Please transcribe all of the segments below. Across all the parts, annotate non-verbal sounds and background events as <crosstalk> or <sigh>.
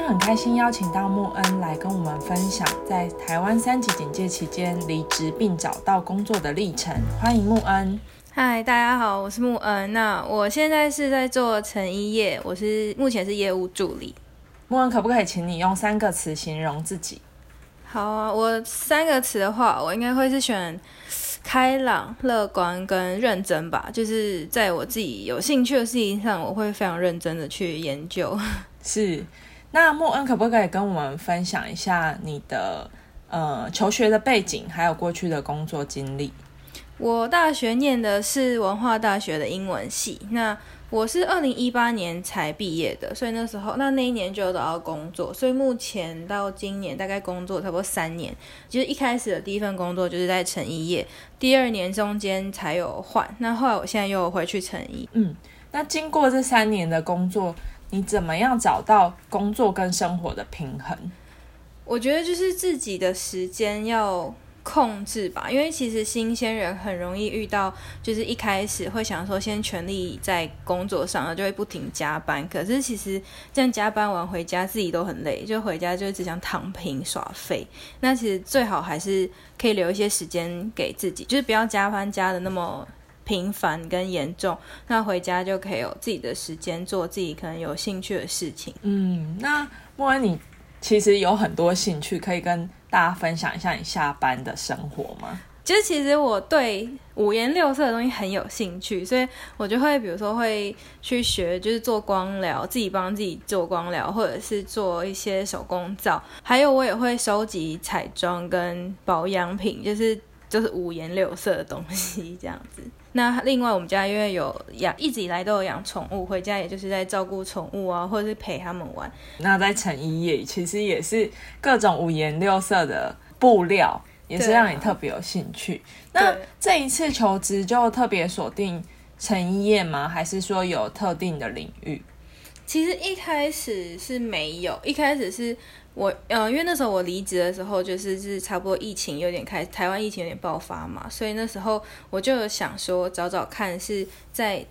天很开心邀请到穆恩来跟我们分享在台湾三级警戒期间离职并找到工作的历程。欢迎穆恩。嗨，大家好，我是穆恩。那我现在是在做成衣业，我是目前是业务助理。穆恩，可不可以请你用三个词形容自己？好啊，我三个词的话，我应该会是选开朗、乐观跟认真吧。就是在我自己有兴趣的事情上，我会非常认真的去研究。<laughs> 是，那莫恩可不可以跟我们分享一下你的呃求学的背景，还有过去的工作经历？我大学念的是文化大学的英文系，那。我是二零一八年才毕业的，所以那时候那那一年就找到工作，所以目前到今年大概工作差不多三年。就是一开始的第一份工作就是在成衣业，第二年中间才有换。那后来我现在又回去成衣。嗯，那经过这三年的工作，你怎么样找到工作跟生活的平衡？我觉得就是自己的时间要。控制吧，因为其实新鲜人很容易遇到，就是一开始会想说先全力在工作上，然后就会不停加班。可是其实这样加班完回家自己都很累，就回家就只想躺平耍废。那其实最好还是可以留一些时间给自己，就是不要加班加的那么频繁跟严重。那回家就可以有自己的时间做自己可能有兴趣的事情。嗯，那莫恩你其实有很多兴趣可以跟。大家分享一下你下班的生活吗？就是其实我对五颜六色的东西很有兴趣，所以我就会比如说会去学，就是做光疗，自己帮自己做光疗，或者是做一些手工皂，还有我也会收集彩妆跟保养品，就是就是五颜六色的东西这样子。那另外我们家因为有养，一直以来都有养宠物，回家也就是在照顾宠物啊，或者是陪他们玩。那在成衣业其实也是各种五颜六色的布料，也是让你特别有兴趣。那这一次求职就特别锁定成衣业吗？还是说有特定的领域？其实一开始是没有，一开始是。我呃，因为那时候我离职的时候，就是是差不多疫情有点开，台湾疫情有点爆发嘛，所以那时候我就想说找找看是在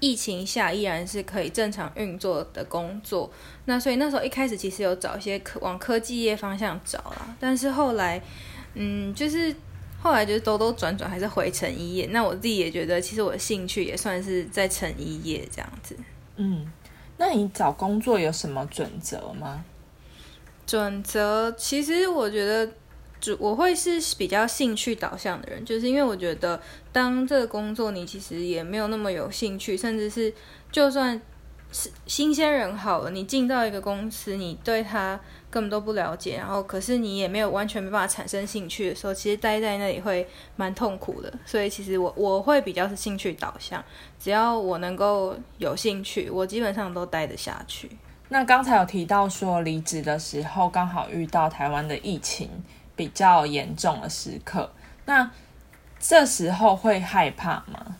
疫情下依然是可以正常运作的工作。那所以那时候一开始其实有找一些科往科技业方向找啦，但是后来嗯，就是后来就是兜兜转转还是回成衣业。那我自己也觉得，其实我的兴趣也算是在成衣业这样子。嗯，那你找工作有什么准则吗？准则其实我觉得主我会是比较兴趣导向的人，就是因为我觉得当这个工作你其实也没有那么有兴趣，甚至是就算是新鲜人好了，你进到一个公司，你对他根本都不了解，然后可是你也没有完全没办法产生兴趣的时候，其实待在那里会蛮痛苦的。所以其实我我会比较是兴趣导向，只要我能够有兴趣，我基本上都待得下去。那刚才有提到说离职的时候刚好遇到台湾的疫情比较严重的时刻，那这时候会害怕吗？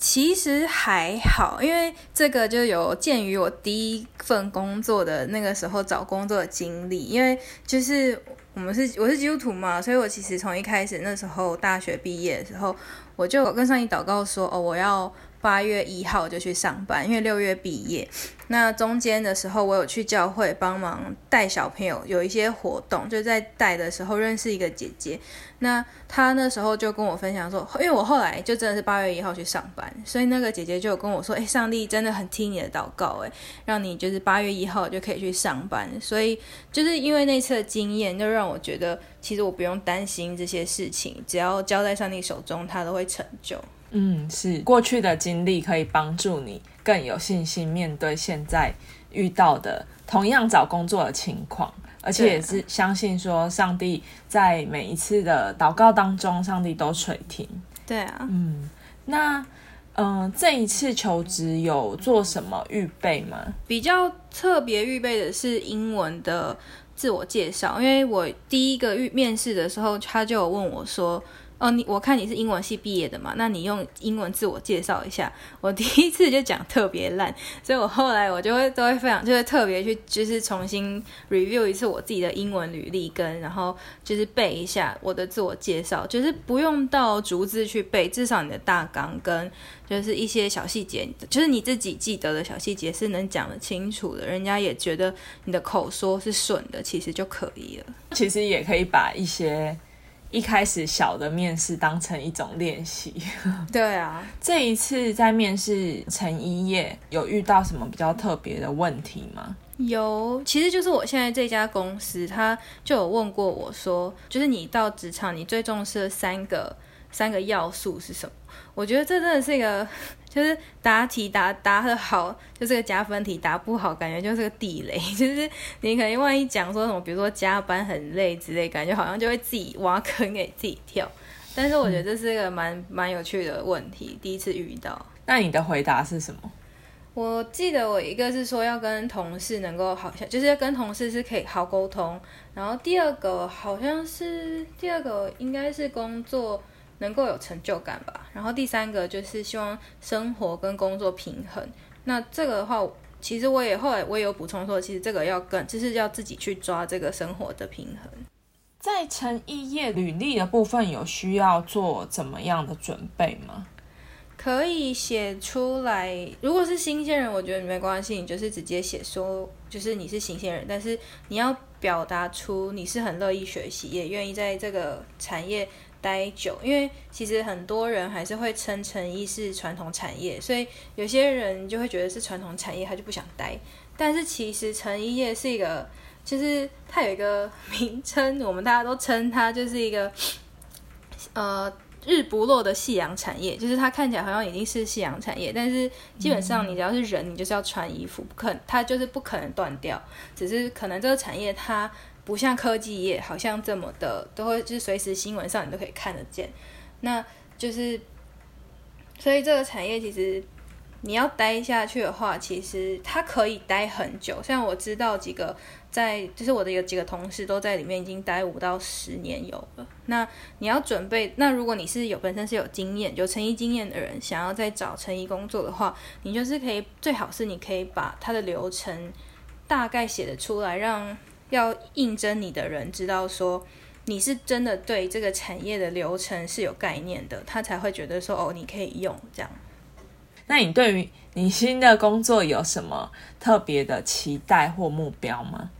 其实还好，因为这个就有鉴于我第一份工作的那个时候找工作的经历，因为就是我们是我是基督徒嘛，所以我其实从一开始那时候大学毕业的时候，我就跟上帝祷告说，哦，我要。八月一号就去上班，因为六月毕业。那中间的时候，我有去教会帮忙带小朋友，有一些活动，就在带的时候认识一个姐姐。那她那时候就跟我分享说，因为我后来就真的是八月一号去上班，所以那个姐姐就跟我说，哎，上帝真的很听你的祷告，哎，让你就是八月一号就可以去上班。所以就是因为那次的经验，就让我觉得其实我不用担心这些事情，只要交在上帝手中，他都会成就。嗯，是过去的经历可以帮助你更有信心面对现在遇到的同样找工作的情况，而且也是相信说上帝在每一次的祷告当中，上帝都垂听。对啊，嗯，那嗯，这一次求职有做什么预备吗？比较特别预备的是英文的自我介绍，因为我第一个预面试的时候，他就有问我说。哦，你我看你是英文系毕业的嘛，那你用英文自我介绍一下。我第一次就讲特别烂，所以我后来我就会都会非常就会特别去就是重新 review 一次我自己的英文履历跟然后就是背一下我的自我介绍，就是不用到逐字去背，至少你的大纲跟就是一些小细节，就是你自己记得的小细节是能讲得清楚的，人家也觉得你的口说是顺的，其实就可以了。其实也可以把一些。一开始小的面试当成一种练习，<laughs> 对啊。这一次在面试陈一叶，有遇到什么比较特别的问题吗？有，其实就是我现在这家公司，他就有问过我说，就是你到职场，你最重视的三个三个要素是什么？我觉得这真的是一个。就是答题答答的好，就是个加分题；答不好，感觉就是个地雷。<laughs> 就是你可能万一讲说什么，比如说加班很累之类，感觉好像就会自己挖坑给自己跳。但是我觉得这是一个蛮蛮有趣的问题，第一次遇到。那你的回答是什么？我记得我一个是说要跟同事能够好像，就是要跟同事是可以好沟通。然后第二个好像是第二个应该是工作。能够有成就感吧，然后第三个就是希望生活跟工作平衡。那这个的话，其实我也后来我也有补充说，其实这个要跟就是要自己去抓这个生活的平衡。在成一页履历的部分，有需要做怎么样的准备吗？可以写出来。如果是新鲜人，我觉得没关系，你就是直接写说，就是你是新鲜人，但是你要表达出你是很乐意学习，也愿意在这个产业。待久，因为其实很多人还是会称成衣是传统产业，所以有些人就会觉得是传统产业，他就不想待。但是其实成衣业是一个，就是它有一个名称，我们大家都称它就是一个，呃，日不落的夕阳产业。就是它看起来好像已经是夕阳产业，但是基本上你只要是人，你就是要穿衣服，不可它就是不可能断掉。只是可能这个产业它。不像科技业，好像这么的都会，就是随时新闻上你都可以看得见。那就是，所以这个产业其实你要待下去的话，其实它可以待很久。像我知道几个在，就是我的有几个同事都在里面已经待五到十年有了。那你要准备，那如果你是有本身是有经验、有成衣经验的人，想要再找成衣工作的话，你就是可以最好是你可以把它的流程大概写得出来，让。要应征你的人知道说你是真的对这个产业的流程是有概念的，他才会觉得说哦，你可以用这样。那你对于你新的工作有什么特别的期待或目标吗？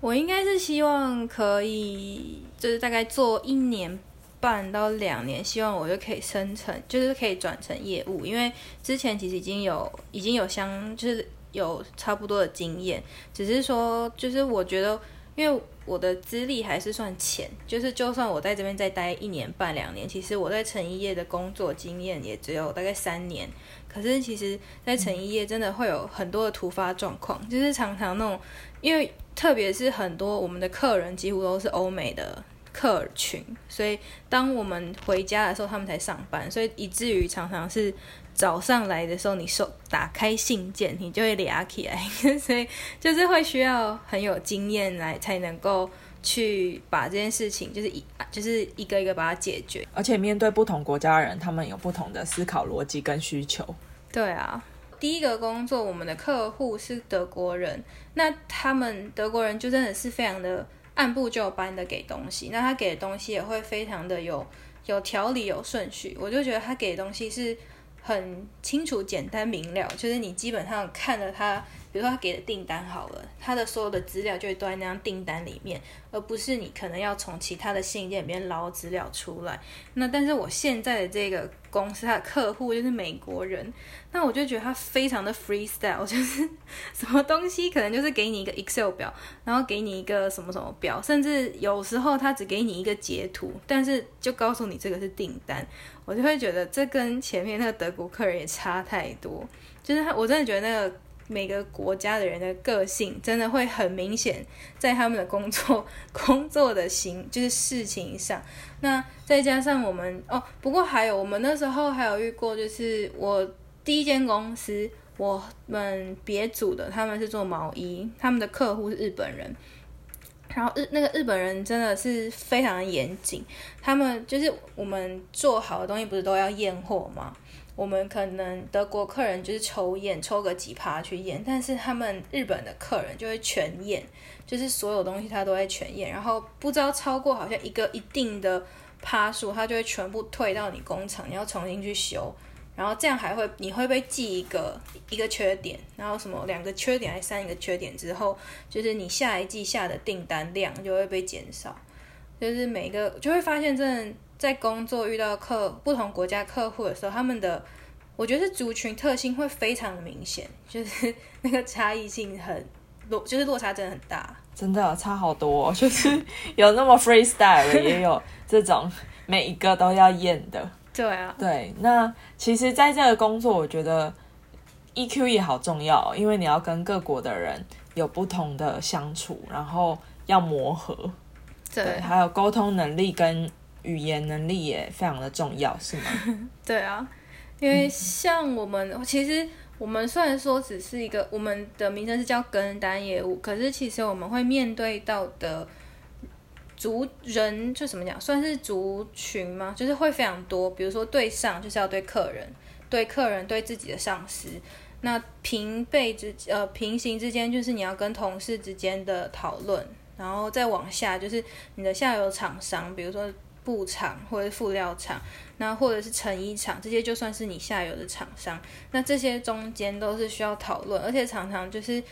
我应该是希望可以，就是大概做一年半到两年，希望我就可以升成，就是可以转成业务，因为之前其实已经有已经有相就是。有差不多的经验，只是说，就是我觉得，因为我的资历还是算浅，就是就算我在这边再待一年半两年，其实我在成衣业的工作经验也只有大概三年。可是其实，在成衣业真的会有很多的突发状况，就是常常那种，因为特别是很多我们的客人几乎都是欧美的客群，所以当我们回家的时候，他们才上班，所以以至于常常是。早上来的时候，你收打开信件，你就会俩起来，<laughs> 所以就是会需要很有经验来才能够去把这件事情，就是一就是一个一个把它解决。而且面对不同国家的人，他们有不同的思考逻辑跟需求。对啊，第一个工作，我们的客户是德国人，那他们德国人就真的是非常的按部就班的给东西，那他给的东西也会非常的有有条理、有顺序。我就觉得他给的东西是。很清楚、简单明了，就是你基本上看了他，比如说他给的订单好了，他的所有的资料就会都在那张订单里面，而不是你可能要从其他的信件里面捞资料出来。那但是我现在的这个公司，他的客户就是美国人，那我就觉得他非常的 freestyle，就是 <laughs> 什么东西可能就是给你一个 Excel 表，然后给你一个什么什么表，甚至有时候他只给你一个截图，但是就告诉你这个是订单。我就会觉得这跟前面那个德国客人也差太多，就是他，我真的觉得那个每个国家的人的个性真的会很明显，在他们的工作工作的行就是事情上。那再加上我们哦，不过还有我们那时候还有遇过，就是我第一间公司，我们别组的他们是做毛衣，他们的客户是日本人。然后日那个日本人真的是非常严谨，他们就是我们做好的东西不是都要验货吗？我们可能德国客人就是抽验，抽个几趴去验，但是他们日本的客人就会全验，就是所有东西他都会全验，然后不知道超过好像一个一定的趴数，他就会全部退到你工厂，你要重新去修，然后这样还会你会被记一个一个缺点，然后什么两个缺点还是三个缺点之后，就是你下一季下的订单量就会被减少，就是每一个就会发现真的。在工作遇到客不同国家客户的时候，他们的我觉得是族群特性会非常的明显，就是 <laughs> 那个差异性很落，就是落差真的很大，真的差好多，<laughs> 就是有那么 freestyle，也有这种每一个都要验的。<laughs> 对啊，对，那其实在这个工作，我觉得 EQ 也好重要，因为你要跟各国的人有不同的相处，然后要磨合，对，还有沟通能力跟。语言能力也非常的重要，是吗？<laughs> 对啊，因为像我们，其实我们虽然说只是一个，我们的名称是叫跟单业务，可是其实我们会面对到的族人，就怎么讲，算是族群吗？就是会非常多，比如说对上就是要对客人，对客人对自己的上司，那平辈之呃平行之间就是你要跟同事之间的讨论，然后再往下就是你的下游厂商，比如说。布厂或者辅料厂，那或者是成衣厂，这些就算是你下游的厂商。那这些中间都是需要讨论，而且常常就是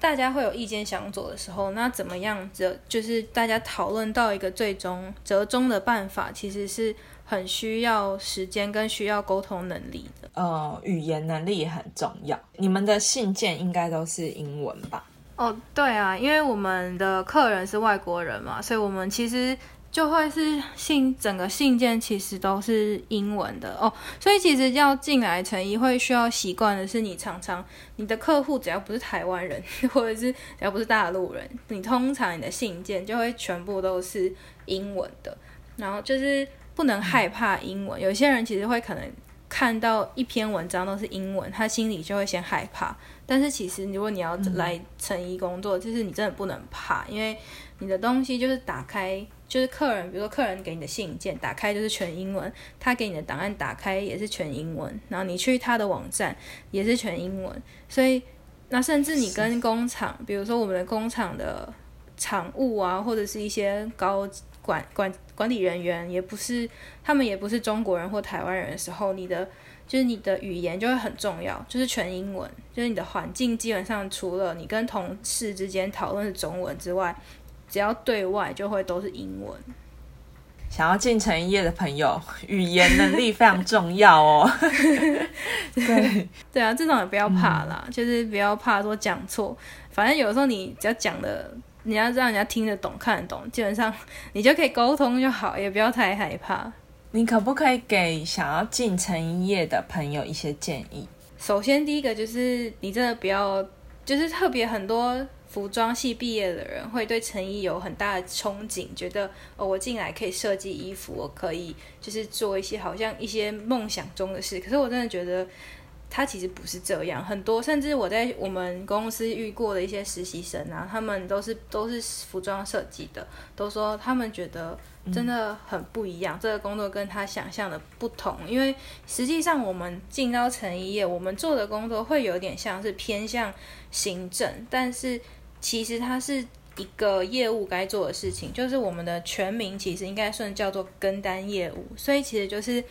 大家会有意见相左的时候，那怎么样折就是大家讨论到一个最终折中的办法，其实是很需要时间跟需要沟通能力的。呃，语言能力也很重要。你们的信件应该都是英文吧？哦，对啊，因为我们的客人是外国人嘛，所以我们其实。就会是信整个信件其实都是英文的哦，所以其实要进来成衣会需要习惯的是，你常常你的客户只要不是台湾人，<laughs> 或者是只要不是大陆人，你通常你的信件就会全部都是英文的，然后就是不能害怕英文。有些人其实会可能看到一篇文章都是英文，他心里就会先害怕。但是其实如果你要来成衣工作，就是你真的不能怕，因为你的东西就是打开。就是客人，比如说客人给你的信件，打开就是全英文；他给你的档案打开也是全英文。然后你去他的网站也是全英文。所以，那甚至你跟工厂，比如说我们的工厂的厂务啊，或者是一些高管管管理人员，也不是他们也不是中国人或台湾人的时候，你的就是你的语言就会很重要，就是全英文。就是你的环境基本上除了你跟同事之间讨论是中文之外。只要对外就会都是英文。想要进成业的朋友，语言能力非常重要哦。<laughs> 对对啊，这种也不要怕啦，就是不要怕说讲错。反正有时候你只要讲的，你要让人家听得懂、看得懂，基本上你就可以沟通就好，也不要太害怕。你可不可以给想要进成衣业的朋友一些建议？首先，第一个就是你真的不要，就是特别很多。服装系毕业的人会对成衣有很大的憧憬，觉得哦，我进来可以设计衣服，我可以就是做一些好像一些梦想中的事。可是我真的觉得，他其实不是这样。很多甚至我在我们公司遇过的一些实习生啊，他们都是都是服装设计的，都说他们觉得真的很不一样，这个工作跟他想象的不同。因为实际上我们进到成衣业，我们做的工作会有点像是偏向行政，但是。其实它是一个业务该做的事情，就是我们的全名其实应该算叫做跟单业务。所以其实就是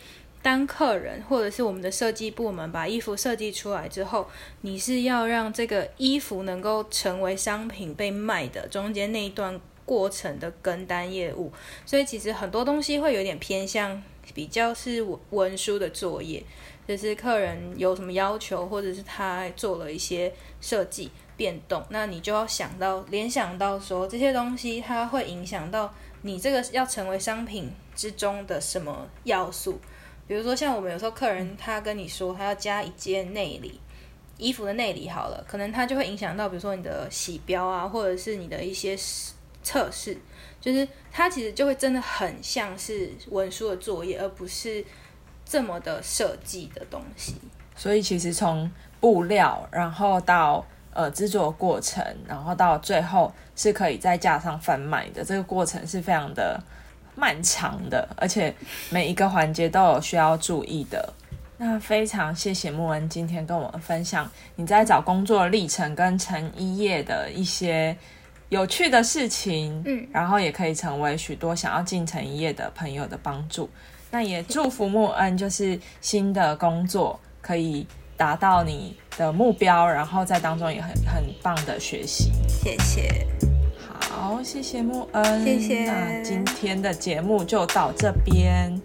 当客人或者是我们的设计部门把衣服设计出来之后，你是要让这个衣服能够成为商品被卖的中间那一段过程的跟单业务。所以其实很多东西会有点偏向比较是文文书的作业，就是客人有什么要求，或者是他做了一些设计。变动，那你就要想到联想到说这些东西它会影响到你这个要成为商品之中的什么要素？比如说像我们有时候客人他跟你说他要加一件内里，衣服的内里好了，可能它就会影响到比如说你的洗标啊，或者是你的一些测试，就是它其实就会真的很像是文书的作业，而不是这么的设计的东西。所以其实从布料然后到呃制作过程，然后到最后是可以在架上贩卖的，这个过程是非常的漫长的，而且每一个环节都有需要注意的。那非常谢谢木恩今天跟我们分享你在找工作的历程跟成一业的一些有趣的事情，嗯，然后也可以成为许多想要进成一业的朋友的帮助。那也祝福木恩，就是新的工作可以达到你的目标，然后在当中也很很棒的学习。谢谢，好，谢谢木恩，谢谢那今天的节目就到这边。